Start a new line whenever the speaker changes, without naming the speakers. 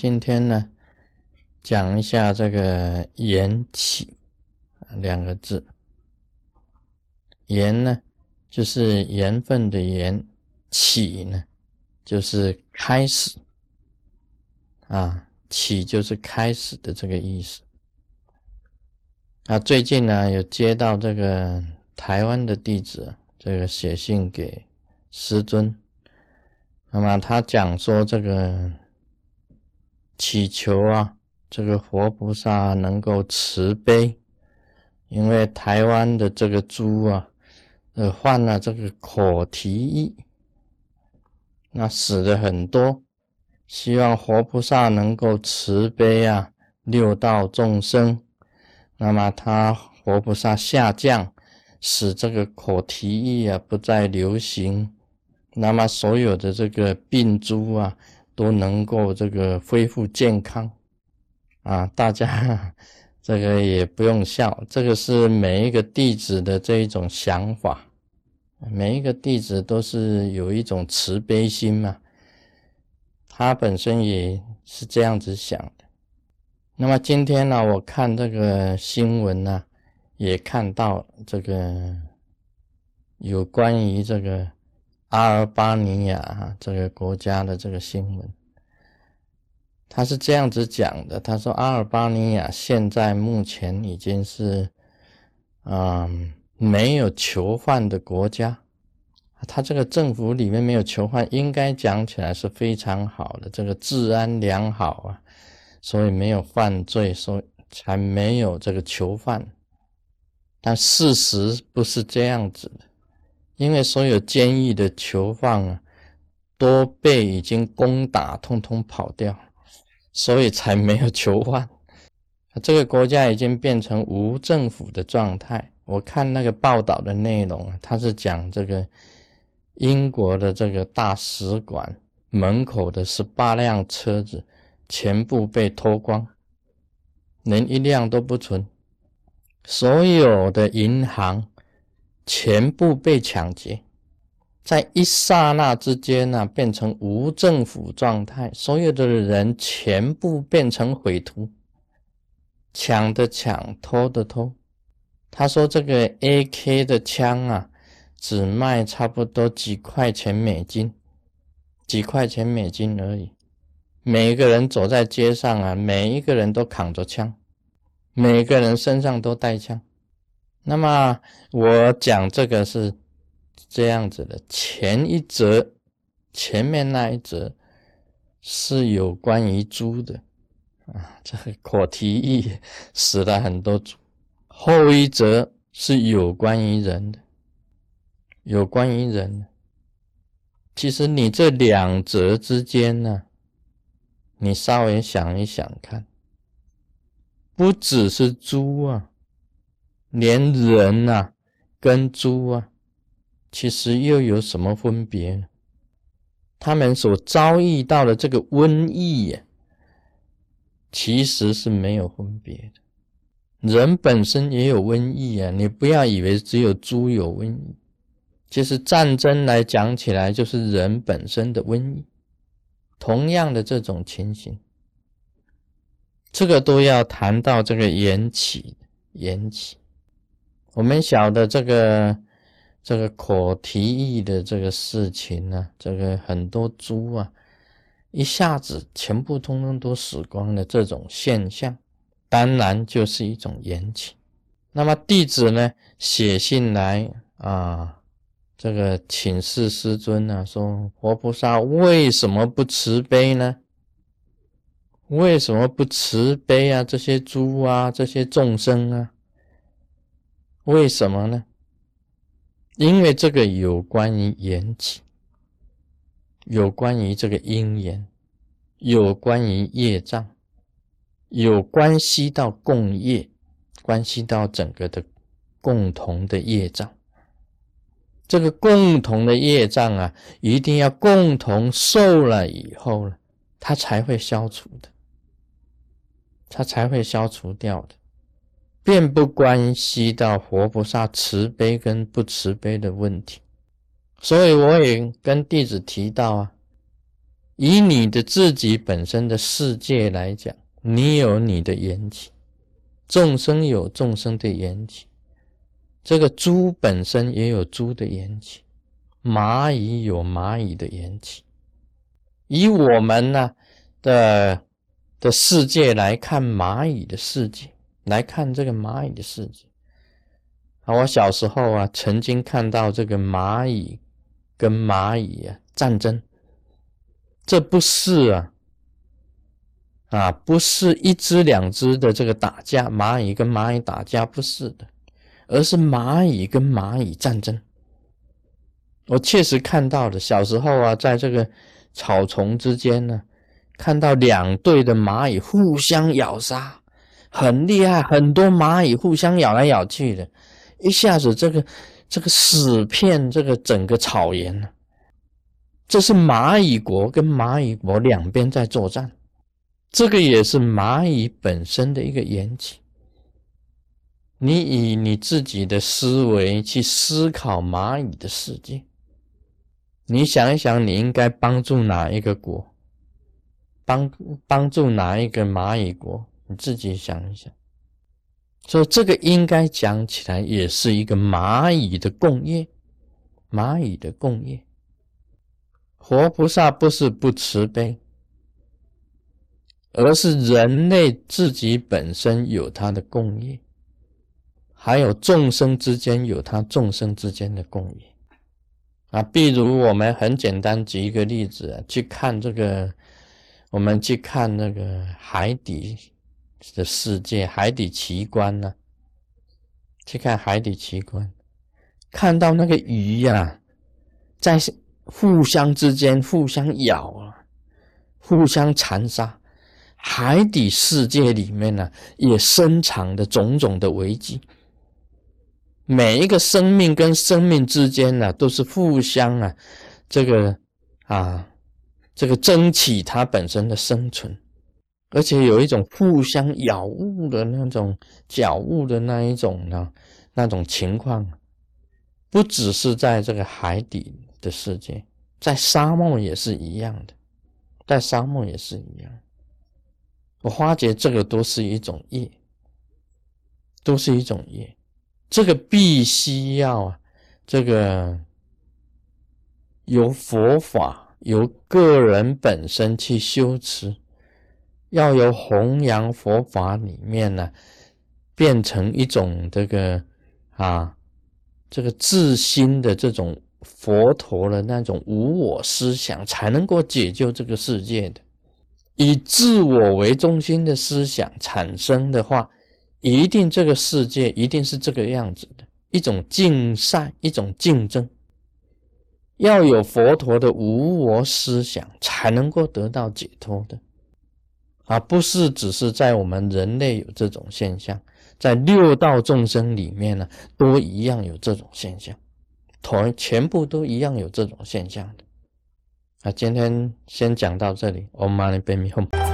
今天呢，讲一下这个“缘起”两个字。缘呢，就是缘分的缘；起呢，就是开始。啊，起就是开始的这个意思。啊，最近呢，有接到这个台湾的弟子这个写信给师尊，那么他讲说这个。祈求啊，这个活菩萨能够慈悲，因为台湾的这个猪啊，呃，患了这个口蹄疫，那死的很多，希望活菩萨能够慈悲啊，六道众生，那么他活菩萨下降，使这个口蹄疫啊不再流行，那么所有的这个病猪啊。都能够这个恢复健康啊！大家 这个也不用笑，这个是每一个弟子的这一种想法，每一个弟子都是有一种慈悲心嘛，他本身也是这样子想的。那么今天呢，我看这个新闻呢，也看到这个有关于这个。阿尔巴尼亚这个国家的这个新闻，他是这样子讲的：他说，阿尔巴尼亚现在目前已经是，嗯，没有囚犯的国家。他这个政府里面没有囚犯，应该讲起来是非常好的，这个治安良好啊，所以没有犯罪，所以才没有这个囚犯。但事实不是这样子的。因为所有监狱的囚犯啊，都被已经攻打，通通跑掉，所以才没有囚犯。这个国家已经变成无政府的状态。我看那个报道的内容啊，他是讲这个英国的这个大使馆门口的十八辆车子全部被偷光，连一辆都不存。所有的银行。全部被抢劫，在一刹那之间呢，变成无政府状态，所有的人全部变成匪徒，抢的抢，偷的偷。他说这个 AK 的枪啊，只卖差不多几块钱美金，几块钱美金而已。每个人走在街上啊，每一个人都扛着枪，每个人身上都带枪。那么我讲这个是这样子的，前一则前面那一则是有关于猪的啊，这个口蹄疫死了很多猪，后一则是有关于人的，有关于人。其实你这两则之间呢，你稍微想一想看，不只是猪啊。连人呐，跟猪啊，其实又有什么分别呢？他们所遭遇到的这个瘟疫呀，其实是没有分别的。人本身也有瘟疫啊，你不要以为只有猪有瘟疫。其实战争来讲起来，就是人本身的瘟疫。同样的这种情形，这个都要谈到这个缘起，缘起。我们晓得这个这个口提议的这个事情呢，这个很多猪啊，一下子全部通通都死光的这种现象，当然就是一种缘起。那么弟子呢写信来啊，这个请示师尊呢，说活菩萨为什么不慈悲呢？为什么不慈悲啊？这些猪啊，这些众生啊？为什么呢？因为这个有关于缘起，有关于这个因缘，有关于业障，有关系到共业，关系到整个的共同的业障。这个共同的业障啊，一定要共同受了以后呢，它才会消除的，它才会消除掉的。并不关系到活菩萨慈悲跟不慈悲的问题，所以我也跟弟子提到啊，以你的自己本身的世界来讲，你有你的缘起，众生有众生的缘起，这个猪本身也有猪的缘起，蚂蚁有蚂蚁的缘起。以我们呢的的世界来看蚂蚁的世界，来看这个蚂蚁的世界。啊，我小时候啊，曾经看到这个蚂蚁跟蚂蚁啊战争。这不是啊，啊，不是一只两只的这个打架，蚂蚁跟蚂蚁打架不是的，而是蚂蚁跟蚂蚁战争。我确实看到的，小时候啊，在这个草丛之间呢，看到两队的蚂蚁互相咬杀，很厉害，很多蚂蚁互相咬来咬去的，一下子这个这个死片这个整个草原呢。这是蚂蚁国跟蚂蚁国两边在作战，这个也是蚂蚁本身的一个缘起。你以你自己的思维去思考蚂蚁的世界，你想一想，你应该帮助哪一个国？帮帮助哪一个蚂蚁国？你自己想一想。所以这个应该讲起来也是一个蚂蚁的共业，蚂蚁的共业。活菩萨不是不慈悲，而是人类自己本身有他的共业，还有众生之间有他众生之间的共业啊。比如我们很简单举一个例子，去看这个，我们去看那个海底的世界，海底奇观呢，去看海底奇观，看到那个鱼呀，在。互相之间互相咬啊，互相残杀，海底世界里面呢，也深藏着种种的危机。每一个生命跟生命之间呢，都是互相啊，这个啊，这个争取它本身的生存，而且有一种互相咬物的那种脚物的那一种呢，那种情况，不只是在这个海底。的世界，在沙漠也是一样的，在沙漠也是一样。我发觉这个都是一种业，都是一种业。这个必须要啊，这个由佛法，由个人本身去修持，要由弘扬佛法里面呢，变成一种这个啊，这个自心的这种。佛陀的那种无我思想，才能够解救这个世界的。以自我为中心的思想产生的话，一定这个世界一定是这个样子的，一种竞赛，一种竞争。要有佛陀的无我思想，才能够得到解脱的，而不是只是在我们人类有这种现象，在六道众生里面呢，都一样有这种现象。同全部都一样有这种现象的。啊今天先讲到这里，Om Mani Padme Hum。